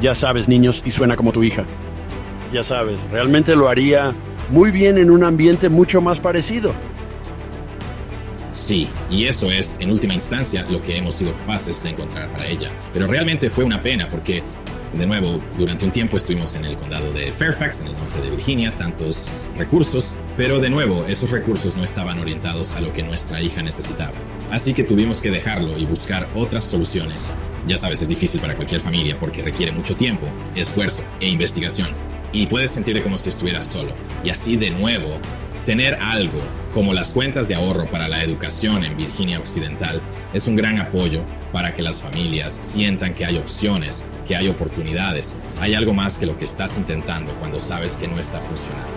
Ya sabes, niños, y suena como tu hija. Ya sabes, realmente lo haría muy bien en un ambiente mucho más parecido. Sí, y eso es, en última instancia, lo que hemos sido capaces de encontrar para ella. Pero realmente fue una pena porque, de nuevo, durante un tiempo estuvimos en el condado de Fairfax, en el norte de Virginia, tantos recursos, pero de nuevo, esos recursos no estaban orientados a lo que nuestra hija necesitaba. Así que tuvimos que dejarlo y buscar otras soluciones. Ya sabes, es difícil para cualquier familia porque requiere mucho tiempo, esfuerzo e investigación. Y puedes sentirte como si estuvieras solo. Y así de nuevo, Tener algo como las cuentas de ahorro para la educación en Virginia Occidental es un gran apoyo para que las familias sientan que hay opciones, que hay oportunidades, hay algo más que lo que estás intentando cuando sabes que no está funcionando.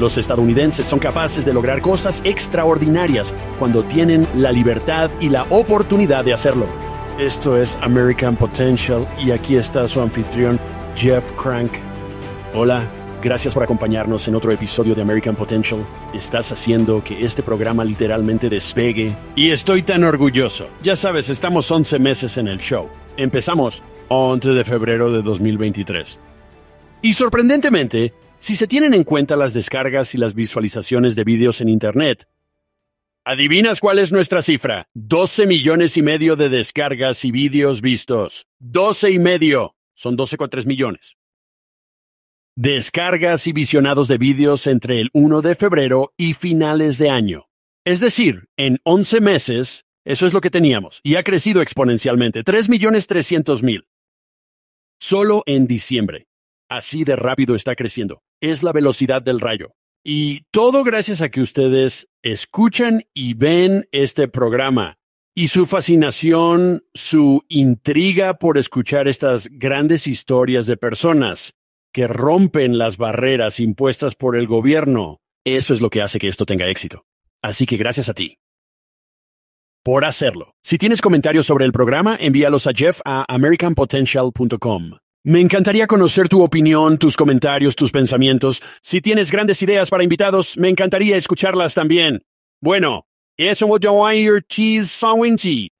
Los estadounidenses son capaces de lograr cosas extraordinarias cuando tienen la libertad y la oportunidad de hacerlo. Esto es American Potential y aquí está su anfitrión Jeff Crank. Hola. Gracias por acompañarnos en otro episodio de American Potential. Estás haciendo que este programa literalmente despegue. Y estoy tan orgulloso. Ya sabes, estamos 11 meses en el show. Empezamos 11 de febrero de 2023. Y sorprendentemente, si se tienen en cuenta las descargas y las visualizaciones de vídeos en Internet, ¿adivinas cuál es nuestra cifra? 12 millones y medio de descargas y vídeos vistos. 12 y medio. Son 12,3 millones descargas y visionados de vídeos entre el 1 de febrero y finales de año. Es decir, en 11 meses, eso es lo que teníamos, y ha crecido exponencialmente, 3.300.000. Solo en diciembre. Así de rápido está creciendo. Es la velocidad del rayo. Y todo gracias a que ustedes escuchan y ven este programa. Y su fascinación, su intriga por escuchar estas grandes historias de personas que rompen las barreras impuestas por el gobierno. Eso es lo que hace que esto tenga éxito. Así que gracias a ti. Por hacerlo. Si tienes comentarios sobre el programa, envíalos a jeff a americanpotential.com. Me encantaría conocer tu opinión, tus comentarios, tus pensamientos. Si tienes grandes ideas para invitados, me encantaría escucharlas también. Bueno, eso your cheese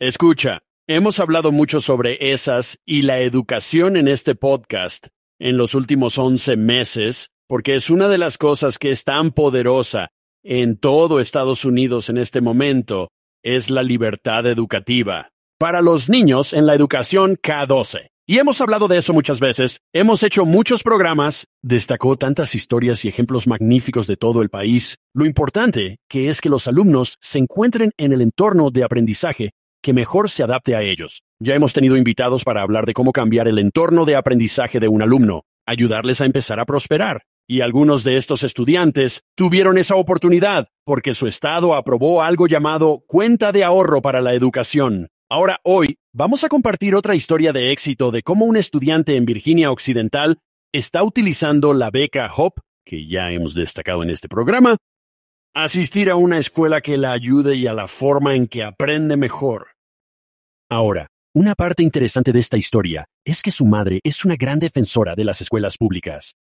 Escucha, hemos hablado mucho sobre esas y la educación en este podcast en los últimos 11 meses, porque es una de las cosas que es tan poderosa en todo Estados Unidos en este momento, es la libertad educativa. Para los niños en la educación K12. Y hemos hablado de eso muchas veces, hemos hecho muchos programas, destacó tantas historias y ejemplos magníficos de todo el país. Lo importante que es que los alumnos se encuentren en el entorno de aprendizaje que mejor se adapte a ellos. Ya hemos tenido invitados para hablar de cómo cambiar el entorno de aprendizaje de un alumno, ayudarles a empezar a prosperar. Y algunos de estos estudiantes tuvieron esa oportunidad porque su estado aprobó algo llamado cuenta de ahorro para la educación. Ahora, hoy, vamos a compartir otra historia de éxito de cómo un estudiante en Virginia Occidental está utilizando la beca HOP, que ya hemos destacado en este programa, asistir a una escuela que la ayude y a la forma en que aprende mejor. Ahora, una parte interesante de esta historia es que su madre es una gran defensora de las escuelas públicas.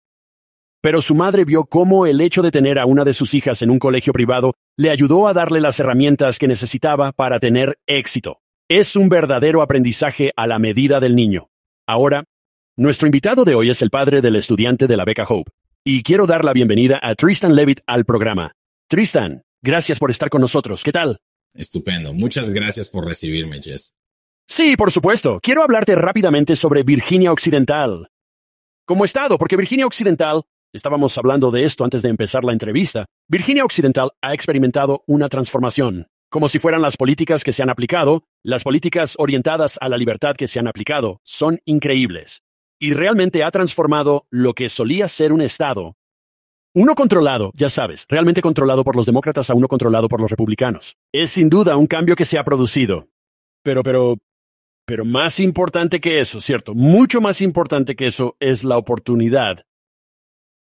Pero su madre vio cómo el hecho de tener a una de sus hijas en un colegio privado le ayudó a darle las herramientas que necesitaba para tener éxito. Es un verdadero aprendizaje a la medida del niño. Ahora, nuestro invitado de hoy es el padre del estudiante de la beca Hope, y quiero dar la bienvenida a Tristan Levitt al programa. Tristan, gracias por estar con nosotros. ¿Qué tal? Estupendo. Muchas gracias por recibirme, Jess. Sí, por supuesto. Quiero hablarte rápidamente sobre Virginia Occidental. Como estado, porque Virginia Occidental, estábamos hablando de esto antes de empezar la entrevista, Virginia Occidental ha experimentado una transformación. Como si fueran las políticas que se han aplicado, las políticas orientadas a la libertad que se han aplicado son increíbles. Y realmente ha transformado lo que solía ser un estado uno controlado, ya sabes, realmente controlado por los demócratas a uno controlado por los republicanos. Es sin duda un cambio que se ha producido. Pero, pero, pero más importante que eso, ¿cierto? Mucho más importante que eso es la oportunidad.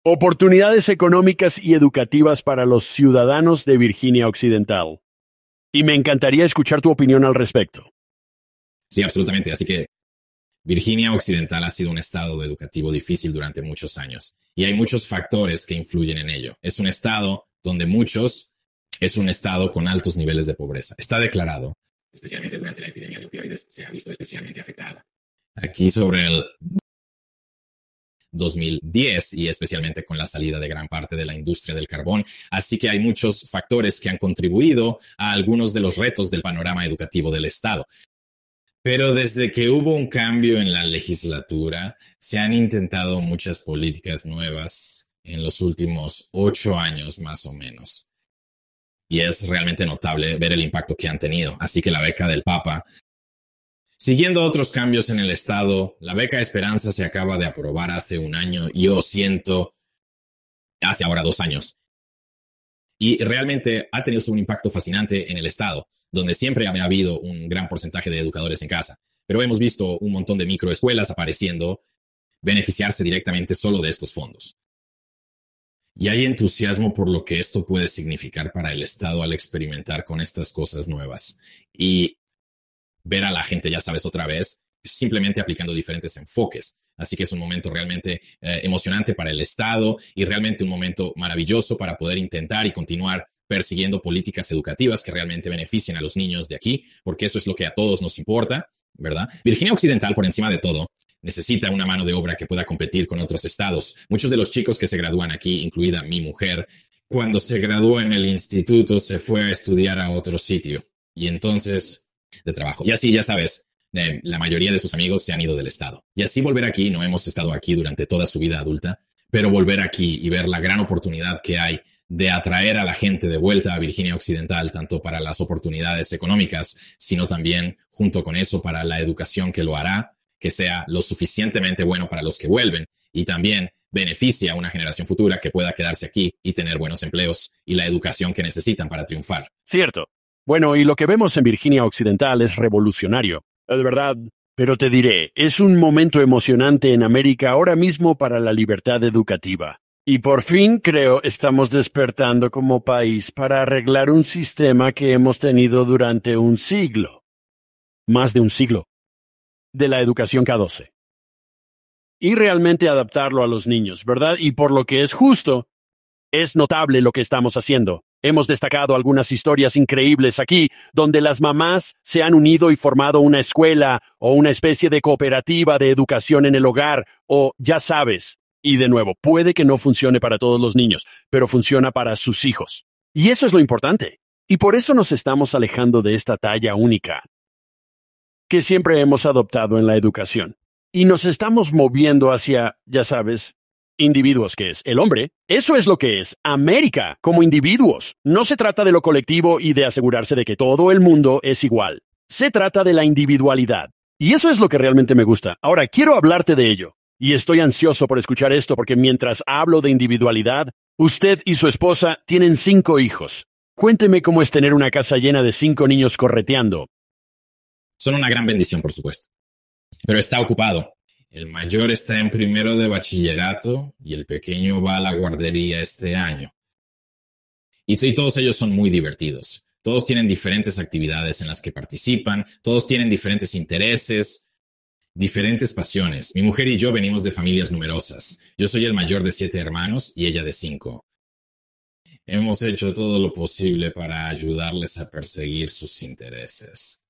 Oportunidades económicas y educativas para los ciudadanos de Virginia Occidental. Y me encantaría escuchar tu opinión al respecto. Sí, absolutamente. Así que Virginia Occidental ha sido un estado educativo difícil durante muchos años y hay muchos factores que influyen en ello. Es un estado donde muchos es un estado con altos niveles de pobreza. Está declarado, especialmente durante la epidemia de opioides, se ha visto especialmente afectada. aquí sobre el 2010 y especialmente con la salida de gran parte de la industria del carbón. Así que hay muchos factores que han contribuido a algunos de los retos del panorama educativo del Estado. Pero desde que hubo un cambio en la legislatura, se han intentado muchas políticas nuevas en los últimos ocho años más o menos. Y es realmente notable ver el impacto que han tenido. Así que la beca del Papa Siguiendo otros cambios en el Estado, la beca Esperanza se acaba de aprobar hace un año yo siento hace ahora dos años. Y realmente ha tenido un impacto fascinante en el Estado, donde siempre había habido un gran porcentaje de educadores en casa. Pero hemos visto un montón de microescuelas apareciendo, beneficiarse directamente solo de estos fondos. Y hay entusiasmo por lo que esto puede significar para el Estado al experimentar con estas cosas nuevas. Y ver a la gente, ya sabes, otra vez, simplemente aplicando diferentes enfoques. Así que es un momento realmente eh, emocionante para el Estado y realmente un momento maravilloso para poder intentar y continuar persiguiendo políticas educativas que realmente beneficien a los niños de aquí, porque eso es lo que a todos nos importa, ¿verdad? Virginia Occidental, por encima de todo, necesita una mano de obra que pueda competir con otros estados. Muchos de los chicos que se gradúan aquí, incluida mi mujer, cuando se graduó en el instituto se fue a estudiar a otro sitio. Y entonces de trabajo. Y así, ya sabes, eh, la mayoría de sus amigos se han ido del estado. Y así volver aquí, no hemos estado aquí durante toda su vida adulta, pero volver aquí y ver la gran oportunidad que hay de atraer a la gente de vuelta a Virginia Occidental, tanto para las oportunidades económicas, sino también junto con eso para la educación que lo hará, que sea lo suficientemente bueno para los que vuelven y también beneficia a una generación futura que pueda quedarse aquí y tener buenos empleos y la educación que necesitan para triunfar. Cierto. Bueno, y lo que vemos en Virginia Occidental es revolucionario. Eh, de verdad. Pero te diré, es un momento emocionante en América ahora mismo para la libertad educativa. Y por fin creo estamos despertando como país para arreglar un sistema que hemos tenido durante un siglo. Más de un siglo. De la educación K12. Y realmente adaptarlo a los niños, ¿verdad? Y por lo que es justo, es notable lo que estamos haciendo. Hemos destacado algunas historias increíbles aquí, donde las mamás se han unido y formado una escuela o una especie de cooperativa de educación en el hogar, o ya sabes. Y de nuevo, puede que no funcione para todos los niños, pero funciona para sus hijos. Y eso es lo importante. Y por eso nos estamos alejando de esta talla única que siempre hemos adoptado en la educación. Y nos estamos moviendo hacia, ya sabes, individuos que es el hombre. Eso es lo que es América como individuos. No se trata de lo colectivo y de asegurarse de que todo el mundo es igual. Se trata de la individualidad. Y eso es lo que realmente me gusta. Ahora, quiero hablarte de ello. Y estoy ansioso por escuchar esto porque mientras hablo de individualidad, usted y su esposa tienen cinco hijos. Cuénteme cómo es tener una casa llena de cinco niños correteando. Son una gran bendición, por supuesto. Pero está ocupado. El mayor está en primero de bachillerato y el pequeño va a la guardería este año. Y, todos ellos son muy divertidos. Todos tienen diferentes actividades en las que participan, todos tienen diferentes intereses, diferentes pasiones. Mi mujer y yo venimos de familias numerosas. Yo soy el mayor de siete hermanos y ella de cinco. Hemos hecho todo lo posible para ayudarles a perseguir sus intereses.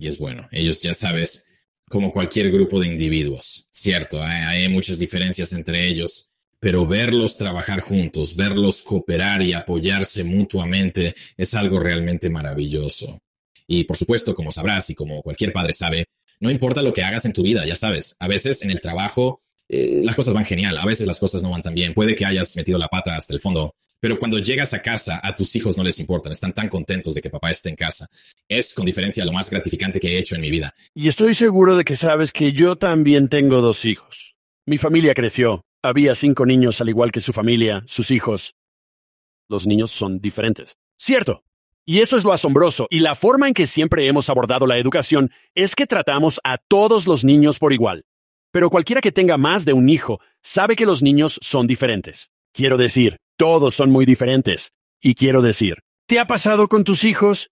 Y es bueno, ellos ya sabes, como cualquier grupo de individuos, cierto, hay, muchas diferencias entre ellos, pero verlos trabajar juntos, verlos cooperar y apoyarse mutuamente es algo realmente maravilloso. Y por supuesto, como sabrás y como cualquier padre sabe, no importa lo que hagas en tu vida, ya sabes, a veces en el trabajo eh, las cosas van genial, a veces las cosas no van tan bien, puede que hayas metido la pata hasta el fondo, pero cuando llegas a casa, a tus hijos no les importan, están tan contentos de que papá esté en casa. Es con diferencia lo más gratificante que he hecho en mi vida. Y estoy seguro de que sabes que yo también tengo dos hijos. Mi familia creció. Había cinco niños al igual que su familia, sus hijos. Los niños son diferentes. Cierto. Y eso es lo asombroso. Y la forma en que siempre hemos abordado la educación es que tratamos a todos los niños por igual. Pero cualquiera que tenga más de un hijo sabe que los niños son diferentes. Quiero decir, todos son muy diferentes. Y quiero decir, ¿te ha pasado con tus hijos?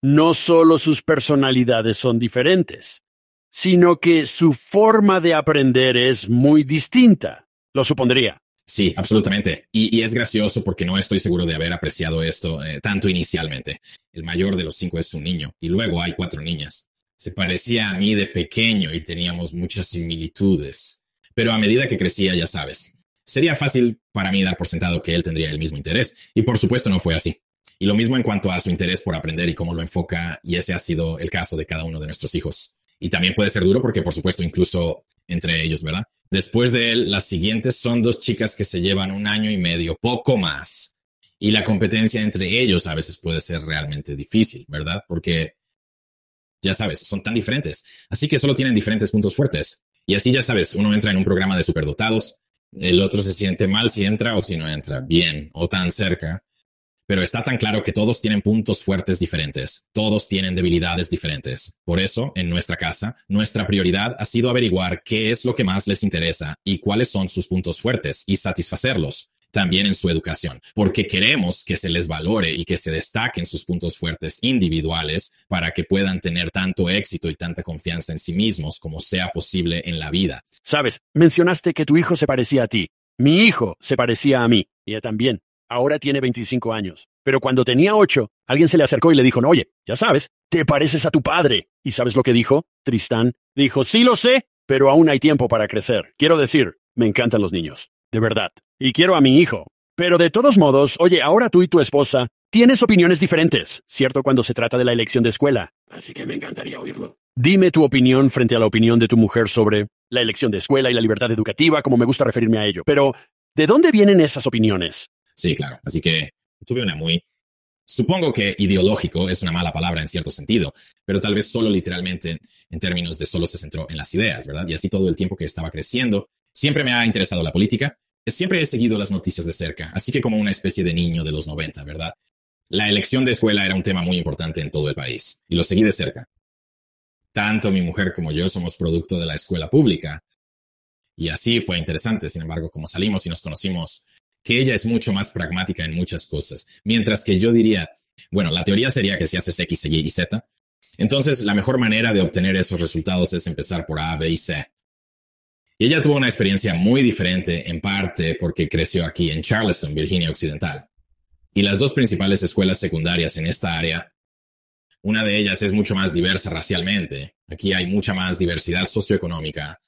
No solo sus personalidades son diferentes, sino que su forma de aprender es muy distinta. Lo supondría. Sí, absolutamente. Y, es gracioso porque no estoy seguro de haber apreciado esto eh, tanto inicialmente. El mayor de los cinco es un niño y luego hay cuatro niñas. se parecía a mí de pequeño y teníamos muchas similitudes. Pero a medida que crecía, ya sabes, sería fácil para mí dar por sentado que él tendría el mismo interés. Y por supuesto no fue así. Y lo mismo en cuanto a su interés por aprender y cómo lo enfoca, y ese ha sido el caso de cada uno de nuestros hijos. Y también puede ser duro porque, por supuesto, incluso entre ellos, ¿verdad? Después de él, las siguientes son dos chicas que se llevan un año y medio, poco más. Y la competencia entre ellos a veces puede ser realmente difícil, ¿verdad? Porque ya sabes, son tan diferentes. Así que solo tienen diferentes puntos fuertes. Y así ya sabes, uno entra en un programa de superdotados, el otro se siente mal si entra o si no entra, bien o tan cerca. Pero está tan claro que todos tienen puntos fuertes diferentes, todos tienen debilidades diferentes. Por eso, en nuestra casa, nuestra prioridad ha sido averiguar qué es lo que más les interesa y cuáles son sus puntos fuertes y satisfacerlos también en su educación, porque queremos que se les valore y que se destaquen sus puntos fuertes individuales para que puedan tener tanto éxito y tanta confianza en sí mismos como sea posible en la vida. Sabes, mencionaste que tu hijo se parecía a ti. Mi hijo se parecía a mí, ella también. Ahora tiene 25 años. Pero cuando tenía 8, alguien se le acercó y le dijo, no, oye, ya sabes, te pareces a tu padre. ¿Y sabes lo que dijo? Tristán dijo, sí lo sé, pero aún hay tiempo para crecer. Quiero decir, me encantan los niños de verdad. Y quiero a mi hijo. Pero de todos modos, oye, ahora tú y tu esposa tienes opiniones diferentes, ¿cierto? Cuando se trata de la elección de escuela. Así que me encantaría oírlo. Dime tu opinión frente a la opinión de tu mujer sobre la elección de escuela y la libertad educativa, como me gusta referirme a ello. Pero, ¿de dónde vienen esas opiniones? Sí, claro. Así que tuve una muy... Supongo que ideológico es una mala palabra en cierto sentido, pero tal vez solo literalmente en términos de solo se centró en las ideas, ¿verdad? Y así todo el tiempo que estaba creciendo, Siempre me ha interesado la política, siempre he seguido las noticias de cerca, así que como una especie de niño de los 90, ¿verdad? La elección de escuela era un tema muy importante en todo el país, y lo seguí de cerca. Tanto mi mujer como yo somos producto de la escuela pública. Y así fue interesante, sin embargo, como salimos y nos conocimos, que ella es mucho más pragmática en muchas cosas, mientras que yo diría, bueno, la teoría sería que si haces X, Y y Z, entonces la mejor manera de obtener esos resultados es empezar por A, B y C. Y ella tuvo una experiencia muy diferente, en parte porque creció aquí en Charleston, Virginia Occidental. Y las dos principales escuelas secundarias en esta área, una de ellas es mucho más diversa racialmente. Aquí hay mucha más diversidad socioeconómica.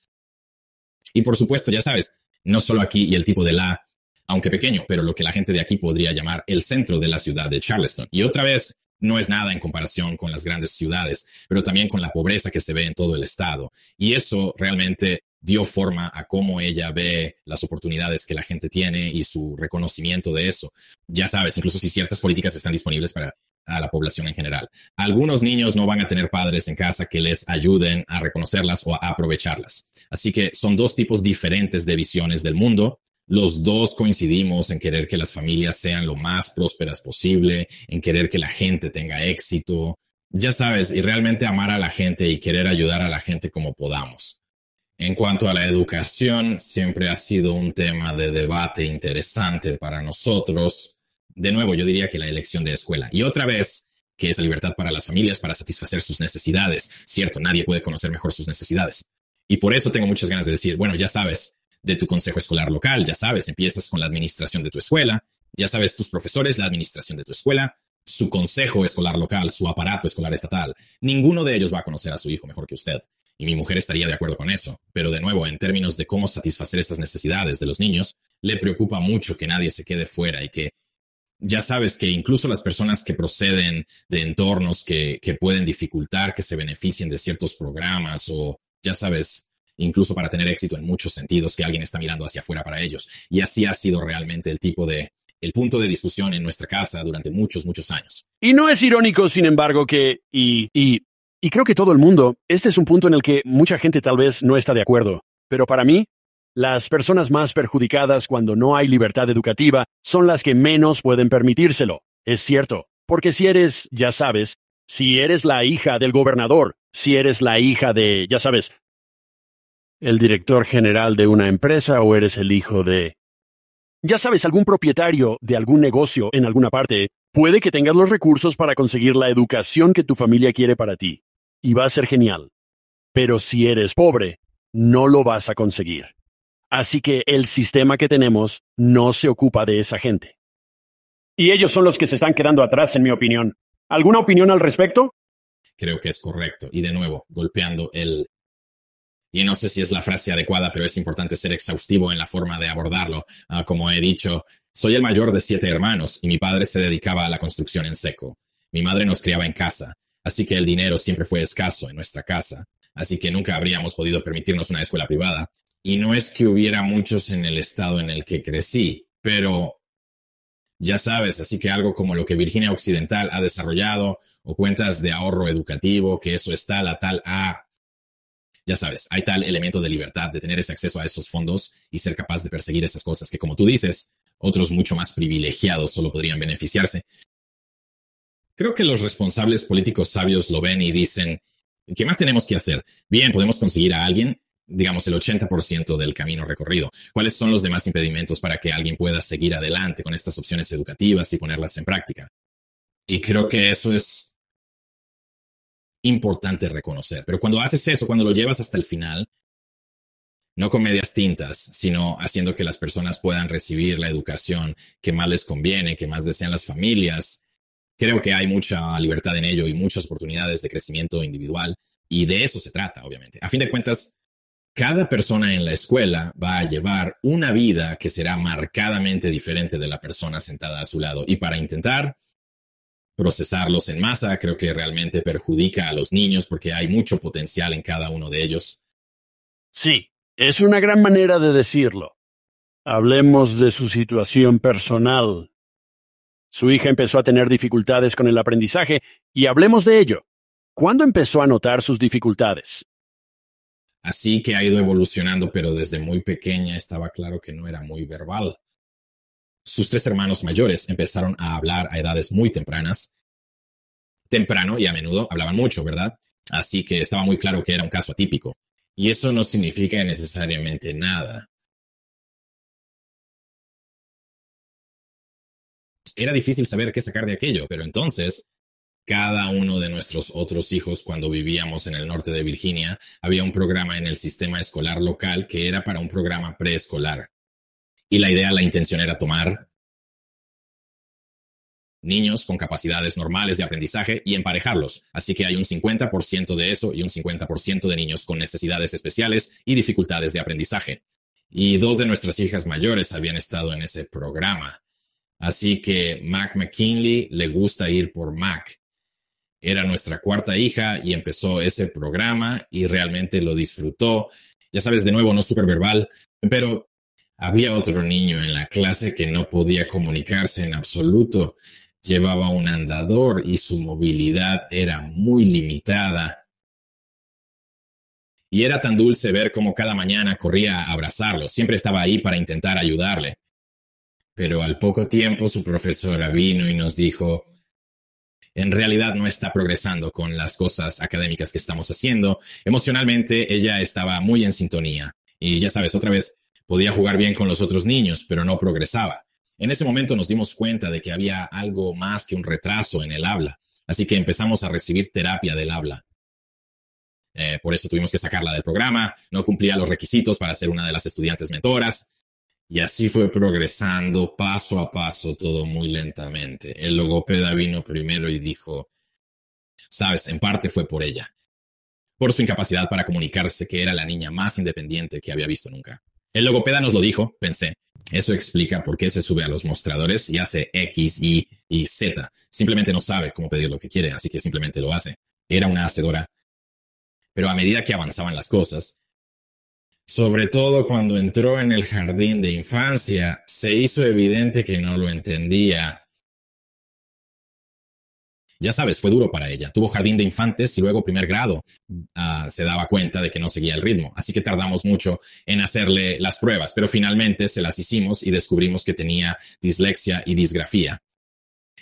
Y por supuesto, ya sabes, no solo aquí y el tipo de la, aunque pequeño, pero lo que la gente de aquí podría llamar el centro de la ciudad de Charleston. Y otra vez, no es nada en comparación con las grandes ciudades, pero también con la pobreza que se ve en todo el estado. Y eso realmente dio forma a cómo ella ve las oportunidades que la gente tiene y su reconocimiento de eso. Ya sabes, incluso si ciertas políticas están disponibles para la población en general. Algunos niños no van a tener padres en casa que les ayuden a reconocerlas o a aprovecharlas. Así que son dos tipos diferentes de visiones del mundo. Los dos coincidimos en querer que las familias sean lo más prósperas posible, en querer que la gente tenga éxito. Ya sabes, y realmente amar a la gente y querer ayudar a la gente como podamos. En cuanto a la educación, siempre ha sido un tema de debate interesante para nosotros. De nuevo, yo diría que la elección de escuela. Y otra vez, que es la libertad para las familias para satisfacer sus necesidades. Cierto, nadie puede conocer mejor sus necesidades. Y por eso tengo muchas ganas de decir, bueno, ya sabes, de tu consejo escolar local, ya sabes, empiezas con la administración de tu escuela, ya sabes, tus profesores, la administración de tu escuela, su consejo escolar local, su aparato escolar estatal. Ninguno de ellos va a conocer a su hijo mejor que usted y mi mujer estaría de acuerdo con eso. Pero de nuevo, en términos de cómo satisfacer esas necesidades de los niños, le preocupa mucho que nadie se quede fuera y que ya sabes que incluso las personas que proceden de entornos que, que pueden dificultar que se beneficien de ciertos programas o, ya sabes, incluso para tener éxito en muchos sentidos, que alguien está mirando hacia afuera para ellos. Y así ha sido realmente el tipo de, el punto de discusión en nuestra casa durante muchos, muchos años. Y no es irónico, sin embargo, que, y, y y creo que todo el mundo, este es un punto en el que mucha gente tal vez no está de acuerdo, pero para mí, las personas más perjudicadas cuando no hay libertad educativa son las que menos pueden permitírselo. Es cierto, porque si eres, ya sabes, si eres la hija del gobernador, si eres la hija de, ya sabes, el director general de una empresa o eres el hijo de, ya sabes, algún propietario de algún negocio en alguna parte, puede que tengas los recursos para conseguir la educación que tu familia quiere para ti y va a ser genial. Pero si eres pobre, no lo vas a conseguir. Así que el sistema que tenemos no se ocupa de esa gente. Y ellos son los que se están quedando atrás, en mi opinión. ¿Alguna opinión al respecto? creo que es correcto. Y de nuevo, golpeando el... Y no sé si es la frase adecuada, pero es importante ser exhaustivo en la forma de abordarlo. Ah, como he dicho, soy el mayor de siete hermanos y mi padre se dedicaba a la construcción en seco. Mi madre nos criaba en casa, así que el dinero siempre fue escaso en nuestra casa, así que nunca habríamos podido permitirnos una escuela privada. Y no es que hubiera muchos en el estado en el que crecí, pero ya sabes, así que algo como lo que Virginia Occidental ha desarrollado o cuentas de ahorro educativo, que eso está la tal A. Ya sabes, hay tal elemento de libertad de tener ese acceso a esos fondos y ser capaz de perseguir esas cosas que, como tú dices, otros mucho más privilegiados solo podrían beneficiarse. Creo que los responsables políticos sabios lo ven y dicen, ¿qué más tenemos que hacer? Bien, podemos conseguir a alguien, digamos, el 80% del camino recorrido. ¿Cuáles son los demás impedimentos para que alguien pueda seguir adelante con estas opciones educativas y ponerlas en práctica? Y creo que eso es importante reconocer. Pero cuando haces eso, cuando lo llevas hasta el final, no con medias tintas, sino haciendo que las personas puedan recibir la educación que más les conviene, que más desean las familias, Creo que hay mucha libertad en ello y muchas oportunidades de crecimiento individual y de eso se trata, obviamente. A fin de cuentas, cada persona en la escuela va a llevar una vida que será marcadamente diferente de la persona sentada a su lado y para intentar procesarlos en masa creo que realmente perjudica a los niños porque hay mucho potencial en cada uno de ellos. Sí, es una gran manera de decirlo. Hablemos de su situación personal. Su hija empezó a tener dificultades con el aprendizaje y hablemos de ello. ¿Cuándo empezó a notar sus dificultades? Así que ha ido evolucionando, pero desde muy pequeña estaba claro que no era muy verbal. Sus tres hermanos mayores empezaron a hablar a edades muy tempranas. Temprano y a menudo hablaban mucho, ¿verdad? Así que estaba muy claro que era un caso atípico. Y eso no significa necesariamente nada. Era difícil saber qué sacar de aquello, pero entonces cada uno de nuestros otros hijos cuando vivíamos en el norte de Virginia, había un programa en el sistema escolar local que era para un programa preescolar. Y la idea, la intención era tomar niños con capacidades normales de aprendizaje y emparejarlos. Así que hay un 50% de eso y un 50% de niños con necesidades especiales y dificultades de aprendizaje. Y dos de nuestras hijas mayores habían estado en ese programa. Así que Mac McKinley le gusta ir por Mac. Era nuestra cuarta hija y empezó ese programa y realmente lo disfrutó. Ya sabes, de nuevo, no súper verbal, pero había otro niño en la clase que no podía comunicarse en absoluto. Llevaba un andador y su movilidad era muy limitada. Y era tan dulce ver cómo cada mañana corría a abrazarlo. Siempre estaba ahí para intentar ayudarle. Pero al poco tiempo su profesora vino y nos dijo, en realidad no está progresando con las cosas académicas que estamos haciendo. Emocionalmente ella estaba muy en sintonía. Y ya sabes, otra vez, podía jugar bien con los otros niños, pero no progresaba. En ese momento nos dimos cuenta de que había algo más que un retraso en el habla, así que empezamos a recibir terapia del habla. Eh, por eso tuvimos que sacarla del programa, no cumplía los requisitos para ser una de las estudiantes mentoras, y así fue progresando paso a paso todo muy lentamente. El logopeda vino primero y dijo, sabes, en parte fue por ella, por su incapacidad para comunicarse que era la niña más independiente que había visto nunca. El logopeda nos lo dijo, pensé. Eso explica por qué se sube a los mostradores y hace X, Y y Z. Simplemente no sabe cómo pedir lo que quiere, así que simplemente lo hace. Era una hacedora. Pero a medida que avanzaban las cosas, sobre todo cuando entró en el jardín de infancia, se hizo evidente que no lo entendía. Ya sabes, fue duro para ella. Tuvo jardín de infantes y luego primer grado. Ah, se daba cuenta de que no seguía el ritmo. Así que tardamos mucho en hacerle las pruebas, pero finalmente se las hicimos y descubrimos que tenía dislexia y disgrafía.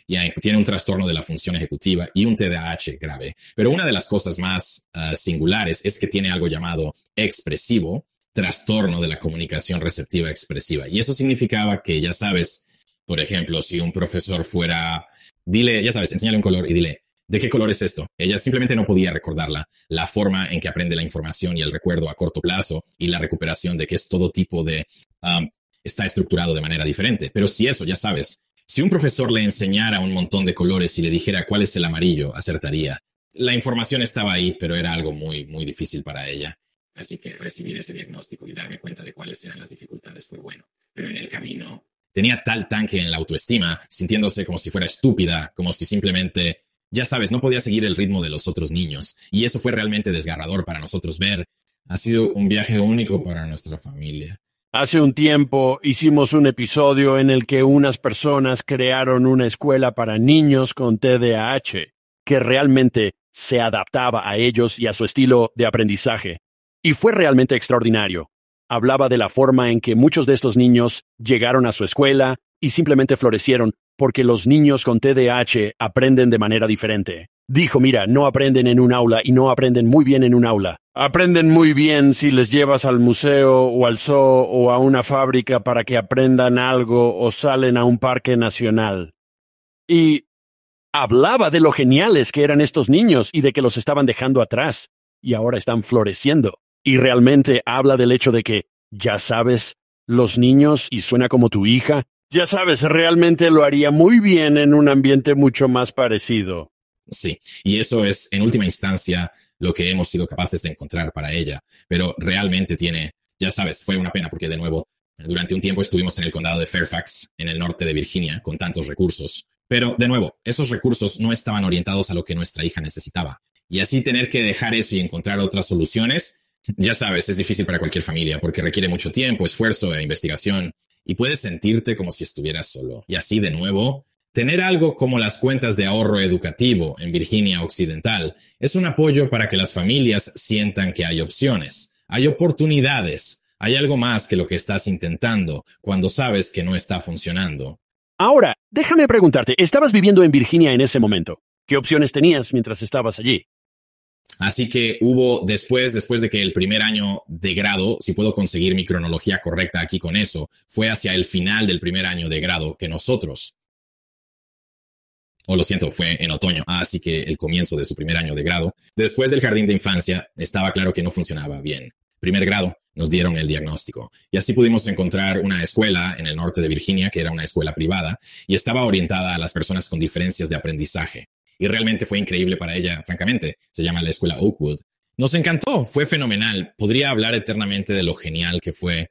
Y tiene un trastorno de la función ejecutiva y un TDAH grave. Pero una de las cosas más ah, singulares es que tiene algo llamado expresivo, trastorno de la comunicación receptiva expresiva. Y eso significaba que, ya sabes, por ejemplo, si un profesor fuera, dile, ya sabes, enséñale un color y dile, ¿de qué color es esto? Ella simplemente no podía recordarla. La forma en que aprende la información y el recuerdo a corto plazo y la recuperación de que es todo tipo de... Um, está estructurado de manera diferente. Pero si eso, ya sabes, si un profesor le enseñara un montón de colores y le dijera cuál es el amarillo, acertaría. la información estaba ahí, pero era algo muy, muy difícil para ella. Así que recibir ese diagnóstico y darme cuenta de cuáles eran las dificultades fue bueno. Pero en el camino tenía tal tanque en la autoestima, sintiéndose como si fuera estúpida, como si simplemente, ya sabes, no podía seguir el ritmo de los otros niños. Y eso fue realmente desgarrador para nosotros ver. Ha sido un viaje único para nuestra familia. Hace un tiempo hicimos un episodio en el que unas personas crearon una escuela para niños con TDAH, que realmente se adaptaba a ellos y a su estilo de aprendizaje. Y fue realmente extraordinario. Hablaba de la forma en que muchos de estos niños llegaron a su escuela y simplemente florecieron porque los niños con TDAH aprenden de manera diferente. Dijo, mira, no aprenden en un aula y no aprenden muy bien en un aula. Aprenden muy bien si les llevas al museo o al zoo o a una fábrica para que aprendan algo o salen a un parque nacional. Y hablaba de lo geniales que eran estos niños y de que los estaban dejando atrás y ahora están floreciendo. Y realmente habla del hecho de que, ya sabes, los niños, y suena como tu hija, ya sabes, realmente lo haría muy bien en un ambiente mucho más parecido. Sí, y eso es, en última instancia, lo que hemos sido capaces de encontrar para ella. Pero realmente tiene, ya sabes, fue una pena porque, de nuevo, durante un tiempo estuvimos en el condado de Fairfax, en el norte de Virginia, con tantos recursos. Pero, de nuevo, esos recursos no estaban orientados a lo que nuestra hija necesitaba. Y así tener que dejar eso y encontrar otras soluciones, ya sabes, es difícil para cualquier familia porque requiere mucho tiempo, esfuerzo e investigación y puedes sentirte como si estuvieras solo. Y así de nuevo, tener algo como las cuentas de ahorro educativo en Virginia Occidental es un apoyo para que las familias sientan que hay opciones, hay oportunidades, hay algo más que lo que estás intentando cuando sabes que no está funcionando. Ahora, déjame preguntarte, estabas viviendo en Virginia en ese momento. ¿Qué opciones tenías mientras estabas allí? Así que hubo después, después de que el primer año de grado, si puedo conseguir mi cronología correcta aquí con eso, fue hacia el final del primer año de grado que nosotros, o lo siento, fue en otoño, así que el comienzo de su primer año de grado, después del jardín de infancia, estaba claro que no funcionaba bien. Primer grado, nos dieron el diagnóstico. Y así pudimos encontrar una escuela en el norte de Virginia, que era una escuela privada, y estaba orientada a las personas con diferencias de aprendizaje y realmente fue increíble para ella, francamente. Se llama la escuela Oakwood. Nos encantó, fue fenomenal. Podría hablar eternamente de lo genial que fue.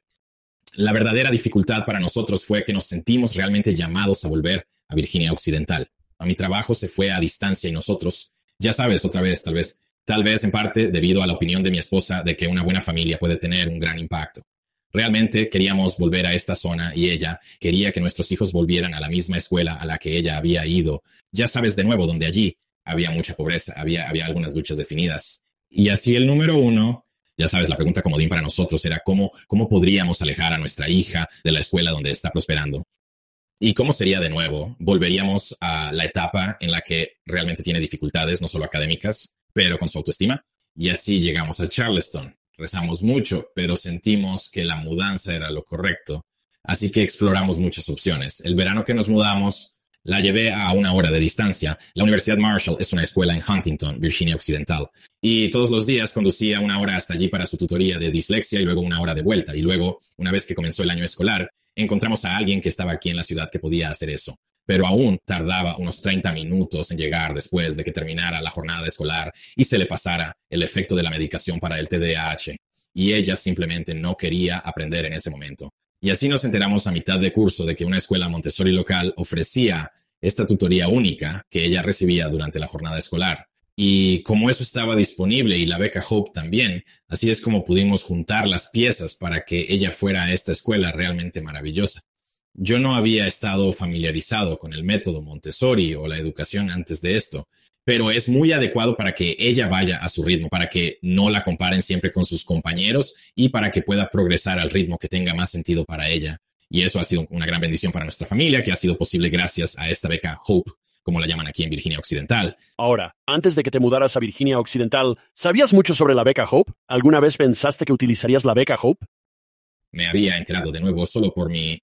La verdadera dificultad para nosotros fue que nos sentimos realmente llamados a volver a Virginia Occidental. A mi trabajo se fue a distancia y nosotros, ya sabes, otra vez, tal vez, tal vez en parte debido a la opinión de mi esposa de que una buena familia puede tener un gran impacto. Realmente queríamos volver a esta zona y ella quería que nuestros hijos volvieran a la misma escuela a la que ella había ido. Ya sabes de nuevo, donde allí había mucha pobreza, había, había algunas luchas definidas. Y así el número uno, ya sabes, la pregunta comodín para nosotros era cómo, cómo podríamos alejar a nuestra hija de la escuela donde está prosperando. ¿Y cómo sería de nuevo? Volveríamos a la etapa en la que realmente tiene dificultades, no solo académicas, pero con su autoestima. Y así llegamos a Charleston, rezamos mucho, pero sentimos que la mudanza era lo correcto. Así que exploramos muchas opciones. El verano que nos mudamos, la llevé a una hora de distancia. La Universidad Marshall es una escuela en Huntington, Virginia Occidental. Y todos los días conducía una hora hasta allí para su tutoría de dislexia y luego una hora de vuelta. Y luego, una vez que comenzó el año escolar, encontramos a alguien que estaba aquí en la ciudad que podía hacer eso pero aún tardaba unos 30 minutos en llegar después de que terminara la jornada escolar y se le pasara el efecto de la medicación para el TDAH. Y ella simplemente no quería aprender en ese momento. Y así nos enteramos a mitad de curso de que una escuela Montessori local ofrecía esta tutoría única que ella recibía durante la jornada escolar. Y como eso estaba disponible y la beca Hope también, así es como pudimos juntar las piezas para que ella fuera a esta escuela realmente maravillosa. Yo no había estado familiarizado con el método Montessori o la educación antes de esto, pero es muy adecuado para que ella vaya a su ritmo, para que no la comparen siempre con sus compañeros y para que pueda progresar al ritmo que tenga más sentido para ella. Y eso ha sido una gran bendición para nuestra familia, que ha sido posible gracias a esta beca Hope, como la llaman aquí en Virginia Occidental. Ahora, antes de que te mudaras a Virginia Occidental, ¿sabías mucho sobre la beca Hope? ¿Alguna vez pensaste que utilizarías la beca Hope? Me había enterado de nuevo solo por mi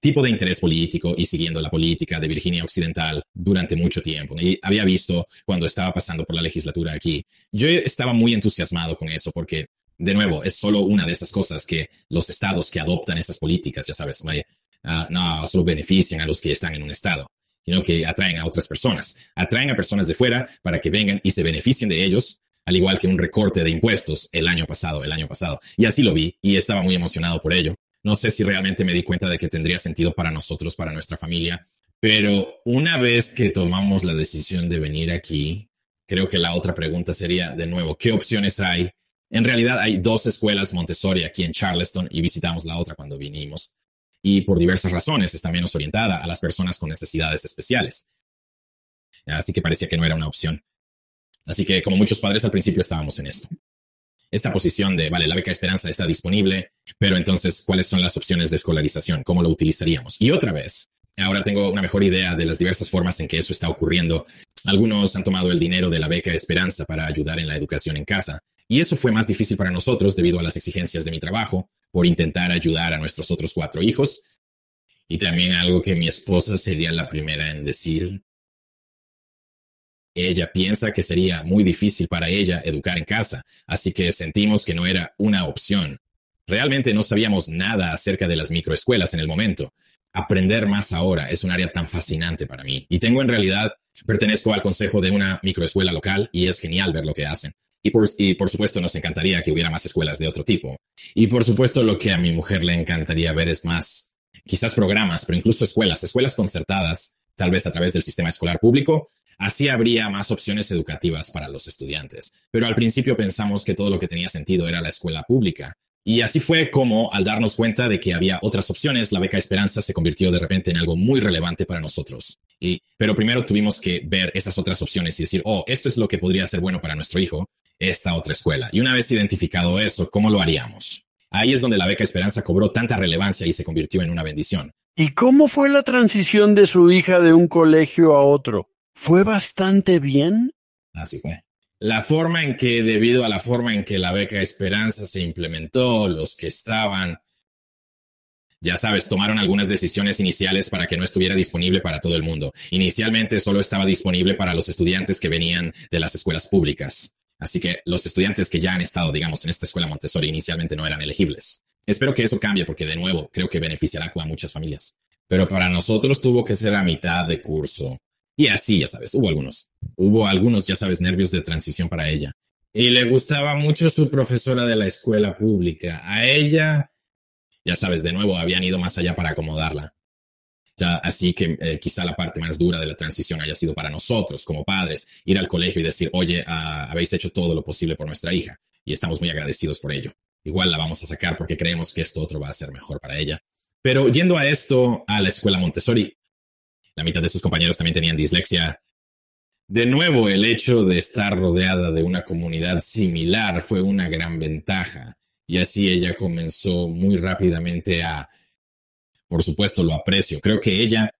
tipo de interés político y siguiendo la política de Virginia Occidental durante mucho tiempo. Y había visto cuando estaba pasando por la legislatura aquí. Yo estaba muy entusiasmado con eso porque, de nuevo, es solo una de esas cosas que los estados que adoptan esas políticas, ya sabes, uh, no solo benefician a los que están en un estado. sino que atraen a otras personas. Atraen a personas de fuera para que vengan y se beneficien de ellos, al igual que un recorte de impuestos el año pasado, el año pasado. Y así lo vi y estaba muy emocionado por ello. No sé si realmente me di cuenta de que tendría sentido para nosotros, para nuestra familia, pero una vez que tomamos la decisión de venir aquí, creo que la otra pregunta sería, de nuevo, ¿qué opciones hay? En realidad hay dos escuelas Montessori aquí en Charleston y visitamos la otra cuando vinimos. Y por diversas razones está menos orientada a las personas con necesidades especiales. Así que parecía que no era una opción. Así que como muchos padres al principio estábamos en esto. Esta posición de, vale, la beca Esperanza está disponible, pero entonces, ¿cuáles son las opciones de escolarización? ¿Cómo lo utilizaríamos? Y otra vez, Ahora tengo una mejor idea de las diversas formas en que eso está ocurriendo. Algunos han tomado el dinero de la beca Esperanza para ayudar en la educación en casa. Y eso fue más difícil para nosotros debido a las exigencias de mi trabajo, por intentar ayudar a nuestros otros cuatro hijos. Y también algo que mi esposa sería la primera en decir. Ella piensa que sería muy difícil para ella educar en casa, así que sentimos que no era una opción. Realmente no sabíamos nada acerca de las microescuelas en el momento, aprender más ahora es un área tan fascinante para mí. Y tengo en realidad, pertenezco al consejo de una microescuela local y es genial ver lo que hacen. Y por, y por supuesto nos encantaría que hubiera más escuelas de otro tipo. Y por supuesto lo que a mi mujer le encantaría ver es más, quizás programas, pero incluso escuelas, escuelas concertadas, tal vez a través del sistema escolar público. Así habría más opciones educativas para los estudiantes. Pero al principio pensamos que todo lo que tenía sentido era la escuela pública y así fue como, al darnos cuenta de que había otras opciones, la beca Esperanza se convirtió de repente en algo muy relevante para nosotros. Y, pero primero tuvimos que ver esas otras opciones y decir, oh, esto es lo que podría ser bueno para nuestro hijo, esta otra escuela. Y una vez identificado eso, ¿cómo lo haríamos? Ahí es donde la beca Esperanza cobró tanta relevancia y se convirtió en una bendición. ¿Y cómo fue la transición de su hija de un colegio a otro? ¿Fue bastante bien? Así fue la forma en que, debido a la forma en que la beca Esperanza se implementó, los que estaban, ya sabes, tomaron algunas decisiones iniciales para que no estuviera disponible para todo el mundo. Inicialmente solo estaba disponible para los estudiantes que venían de las escuelas públicas. Así que los estudiantes que ya han estado, digamos, en esta escuela Montessori inicialmente no eran elegibles. Espero que eso cambie porque, de nuevo, creo que beneficiará a muchas familias. Pero para nosotros tuvo que ser a mitad de curso. Y así, ya sabes, hubo algunos. Hubo algunos, ya sabes, nervios de transición para ella. Y le gustaba mucho su profesora de la escuela pública. A ella, ya sabes, de nuevo, habían ido más allá para acomodarla. Ya, así que eh, quizá la parte más dura de la transición haya sido para nosotros como padres, ir al colegio y decir, oye, ah, habéis hecho todo lo posible por nuestra hija y estamos muy agradecidos por ello. Igual la vamos a sacar porque creemos que esto otro va a ser mejor para ella. Pero yendo a esto, a la escuela Montessori, la mitad de sus compañeros también tenían dislexia. De nuevo, el hecho de estar rodeada de una comunidad similar fue una gran ventaja. Y así ella comenzó muy rápidamente a... Por supuesto, lo aprecio. Creo que ella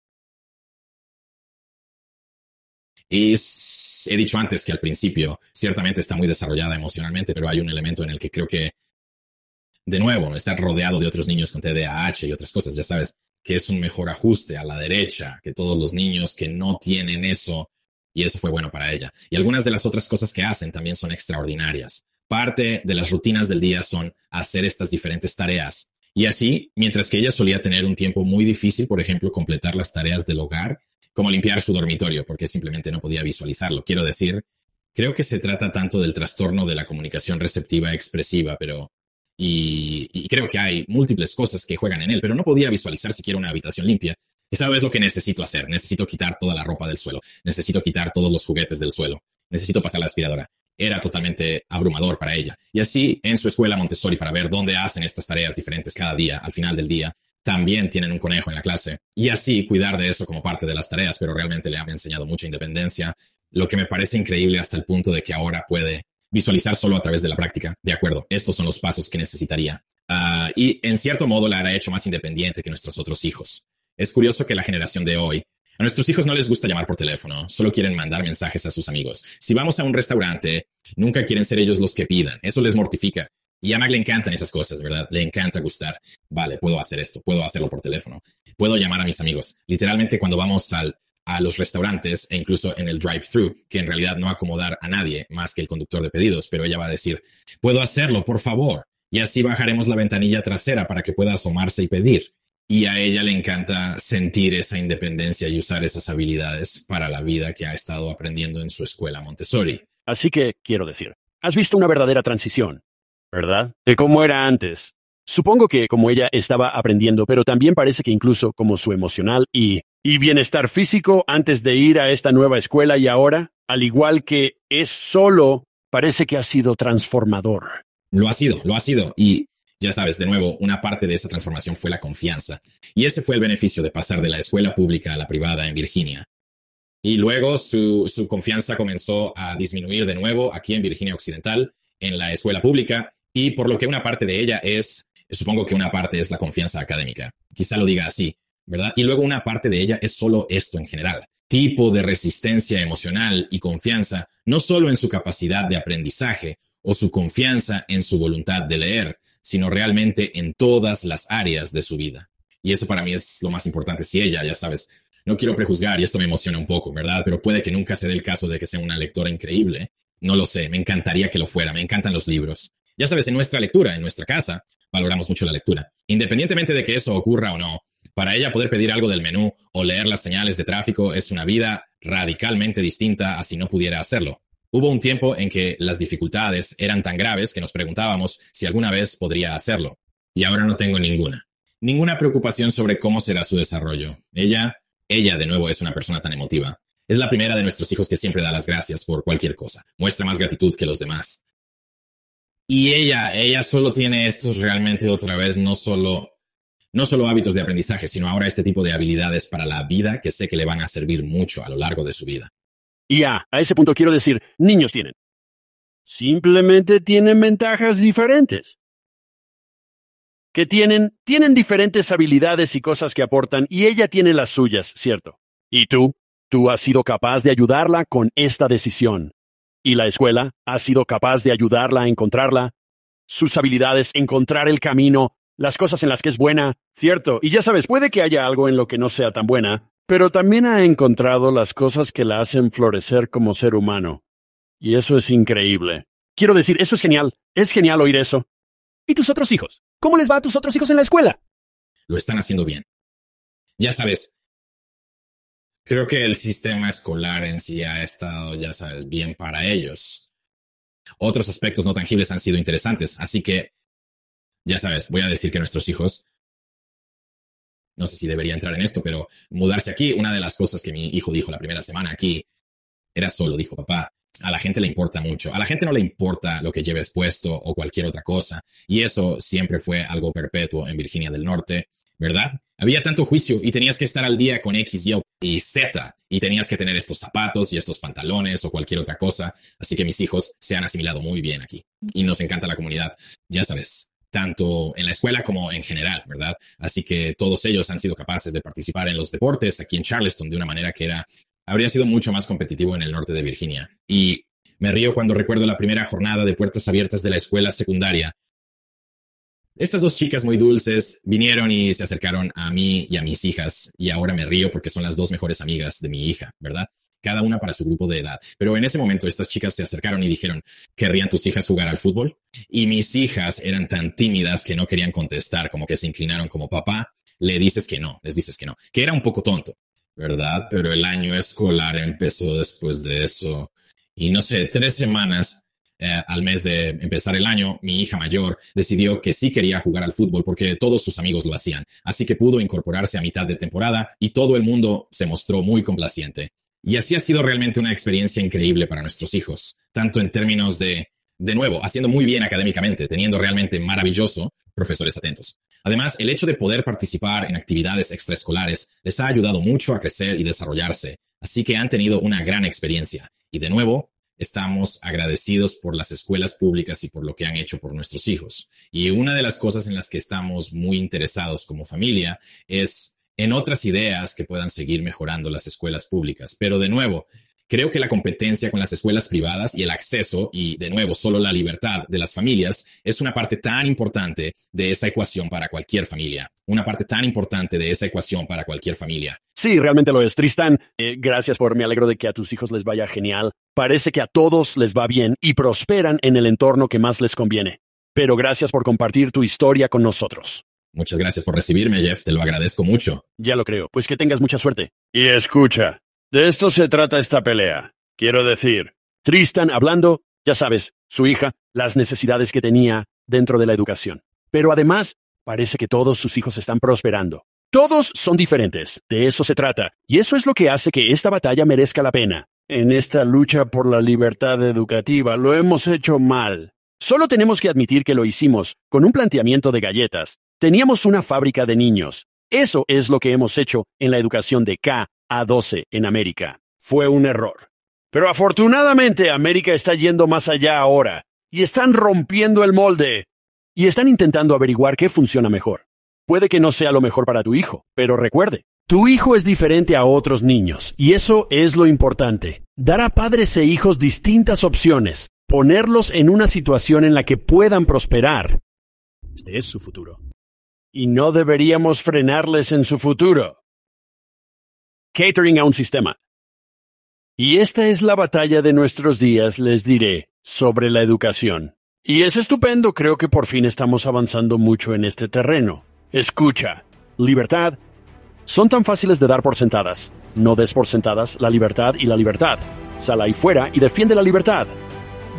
es... He dicho antes que al principio ciertamente está muy desarrollada emocionalmente, pero hay un elemento en el que creo que, de nuevo, estar rodeado de otros niños con TDAH y otras cosas, ya sabes, que es un mejor ajuste a la derecha que todos los niños que no tienen eso, y eso fue bueno para ella. Y algunas de las otras cosas que hacen también son extraordinarias. Parte de las rutinas del día son hacer estas diferentes tareas. Y así, mientras que ella solía tener un tiempo muy difícil, por ejemplo, completar las tareas del hogar, como limpiar su dormitorio, porque simplemente no podía visualizarlo. Quiero decir, creo que se trata tanto del trastorno de la comunicación receptiva expresiva, pero y, creo que hay múltiples cosas que juegan en él, pero no podía visualizar siquiera una habitación limpia. Y sabes lo que necesito hacer. Necesito quitar toda la ropa del suelo. Necesito quitar todos los juguetes del suelo. Necesito pasar la aspiradora. Era totalmente abrumador para ella. Y así, en su escuela Montessori, para ver dónde hacen estas tareas diferentes cada día, al final del día, también tienen un conejo en la clase. Y así cuidar de eso como parte de las tareas, pero realmente le ha enseñado mucha independencia, lo que me parece increíble hasta el punto de que ahora puede visualizar solo a través de la práctica. De acuerdo, estos son los pasos que necesitaría. Ah, y en cierto modo la hará hecho más independiente que nuestros otros hijos. Es curioso que la generación de hoy, a nuestros hijos no les gusta llamar por teléfono, solo quieren mandar mensajes a sus amigos. Si vamos a un restaurante, nunca quieren ser ellos los que pidan. Eso les mortifica. Y a Mac le encantan esas cosas, ¿verdad? Le encanta gustar. Vale, puedo hacer esto, puedo hacerlo por teléfono. Puedo llamar a mis amigos. Literalmente cuando vamos al a los restaurantes e incluso en el drive-thru, que en realidad no acomodar a nadie más que el conductor de pedidos, pero ella va a decir, puedo hacerlo, por favor. Y así bajaremos la ventanilla trasera para que pueda asomarse y pedir. y a ella le encanta sentir esa independencia y usar esas habilidades para la vida que ha estado aprendiendo en su escuela Montessori. Así que, quiero decir, has visto una verdadera transición, ¿verdad? De cómo era antes. Supongo que como ella estaba aprendiendo, pero también parece que incluso como su emocional y, y bienestar físico antes de ir a esta nueva escuela y ahora, al igual que es solo, parece que ha sido transformador. Lo ha sido, lo ha sido. Y ya sabes, de nuevo, una parte de esa transformación fue la confianza. Y ese fue el beneficio de pasar de la escuela pública a la privada en Virginia. Y luego su, su confianza comenzó a disminuir de nuevo aquí en Virginia Occidental, en la escuela pública, y por lo que una parte de ella es Supongo que una parte es la confianza académica, quizá lo diga así, ¿verdad? Y luego una parte de ella es solo esto en general, tipo de resistencia emocional y confianza, no solo en su capacidad de aprendizaje o su confianza en su voluntad de leer, sino realmente en todas las áreas de su vida. Y eso para mí es lo más importante. Si ella, ya sabes, no quiero prejuzgar y esto me emociona un poco, ¿verdad? Pero puede que nunca se dé el caso de que sea una lectora increíble. No lo sé, me encantaría que lo fuera, me encantan los libros. Ya sabes, en nuestra lectura, en nuestra casa, valoramos mucho la lectura. Independientemente de que eso ocurra o no, para ella poder pedir algo del menú o leer las señales de tráfico es una vida radicalmente distinta a si no pudiera hacerlo. Hubo un tiempo en que las dificultades eran tan graves que nos preguntábamos si alguna vez podría hacerlo. Y ahora no tengo ninguna. Ninguna preocupación sobre cómo será su desarrollo. Ella, ella de nuevo es una persona tan emotiva. Es la primera de nuestros hijos que siempre da las gracias por cualquier cosa. Muestra más gratitud que los demás. Y ella, ella solo tiene estos realmente otra vez, no solo, no solo hábitos de aprendizaje, sino ahora este tipo de habilidades para la vida que sé que le van a servir mucho a lo largo de su vida. Ya, a ese punto quiero decir, niños tienen. Simplemente tienen ventajas diferentes. Que tienen, tienen diferentes habilidades y cosas que aportan y ella tiene las suyas, ¿cierto? ¿Y tú? Tú has sido capaz de ayudarla con esta decisión. ¿Y la escuela ha sido capaz de ayudarla a encontrarla? Sus habilidades, encontrar el camino, las cosas en las que es buena, cierto, y ya sabes, puede que haya algo en lo que no sea tan buena, pero también ha encontrado las cosas que la hacen florecer como ser humano. Y eso es increíble. Quiero decir, eso es genial. Es genial oír eso. ¿Y tus otros hijos? ¿Cómo les va a tus otros hijos en la escuela? Lo están haciendo bien. Ya sabes, creo que el sistema escolar en sí ha estado, ya sabes, bien para ellos. Otros aspectos no tangibles han sido interesantes, así que, ya sabes, voy a decir que nuestros hijos, no sé si debería entrar en esto, pero mudarse aquí, una de las cosas que mi hijo dijo la primera semana aquí, era solo, dijo papá, a la gente le importa mucho. A la gente no le importa lo que lleves puesto o cualquier otra cosa. Y eso siempre fue algo perpetuo en Virginia del Norte. ¿Verdad? Había tanto juicio y tenías que estar al día con X, Y y Z y tenías que tener estos zapatos y estos pantalones o cualquier otra cosa. Así que mis hijos se han asimilado muy bien aquí y nos encanta la comunidad, ya sabes, tanto en la escuela como en general, ¿verdad? Así que todos ellos han sido capaces de participar en los deportes aquí en Charleston de una manera que era, habría sido mucho más competitivo en el norte de Virginia. Y me río cuando recuerdo la primera jornada de puertas abiertas de la escuela secundaria estas dos chicas muy dulces vinieron y se acercaron a mí y a mis hijas y ahora me río porque son las dos mejores amigas de mi hija, ¿verdad? Cada una para su grupo de edad. Pero en ese momento estas chicas se acercaron y dijeron, ¿querrían tus hijas jugar al fútbol? Y mis hijas eran tan tímidas que no querían contestar, como que se inclinaron como papá, le dices que no, les dices que no, que era un poco tonto, ¿verdad? Pero el año escolar empezó después de eso. Y no sé, tres semanas eh, al mes de empezar el año, mi hija mayor decidió que sí quería jugar al fútbol porque todos sus amigos lo hacían, así que pudo incorporarse a mitad de temporada y todo el mundo se mostró muy complaciente. Y así ha sido realmente una experiencia increíble para nuestros hijos, tanto en términos de, de nuevo, haciendo muy bien académicamente, teniendo realmente maravilloso profesores atentos. Además, el hecho de poder participar en actividades extraescolares les ha ayudado mucho a crecer y desarrollarse, así que han tenido una gran experiencia. Y de nuevo, estamos agradecidos por las escuelas públicas y por lo que han hecho por nuestros hijos. Y una de las cosas en las que estamos muy interesados como familia es en otras ideas que puedan seguir mejorando las escuelas públicas. Pero de nuevo, Creo que la competencia con las escuelas privadas y el acceso y, de nuevo, solo la libertad de las familias es una parte tan importante de esa ecuación para cualquier familia. Una parte tan importante de esa ecuación para cualquier familia. Sí, realmente lo es. Tristan, eh, gracias por, me alegro de que a tus hijos les vaya genial. Parece que a todos les va bien y prosperan en el entorno que más les conviene. Pero gracias por compartir tu historia con nosotros. Muchas gracias por recibirme, Jeff, te lo agradezco mucho. Ya lo creo, pues que tengas mucha suerte. Y escucha, de esto se trata esta pelea. Quiero decir, Tristan hablando, ya sabes, su hija, las necesidades que tenía dentro de la educación. Pero además, parece que todos sus hijos están prosperando. Todos son diferentes, de eso se trata, y eso es lo que hace que esta batalla merezca la pena. En esta lucha por la libertad educativa lo hemos hecho mal. Solo tenemos que admitir que lo hicimos con un planteamiento de galletas. Teníamos una fábrica de niños. Eso es lo que hemos hecho en la educación de K a 12 en América. Fue un error. Pero afortunadamente América está yendo más allá ahora, y están rompiendo el molde, y están intentando averiguar qué funciona mejor. Puede que no sea lo mejor para tu hijo, pero recuerde, tu hijo es diferente a otros niños, y eso es lo importante. Dar a padres e hijos distintas opciones, ponerlos en una situación en la que puedan prosperar. Este es su futuro. Y no deberíamos frenarles en su futuro. Catering a un sistema. Y esta es la batalla de nuestros días, les diré, sobre la educación. Y es estupendo, creo que por fin estamos avanzando mucho en este terreno. Escucha, libertad, son tan fáciles de dar por sentadas. No des por sentadas la libertad y la libertad. Sal ahí fuera y defiende la libertad.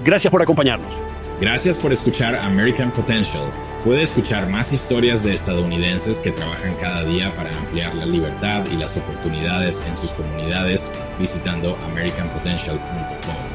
Gracias por acompañarnos. Gracias por escuchar American Potential. Puede escuchar más historias de estadounidenses que trabajan cada día para ampliar la libertad y las oportunidades en sus comunidades visitando americanpotential.com.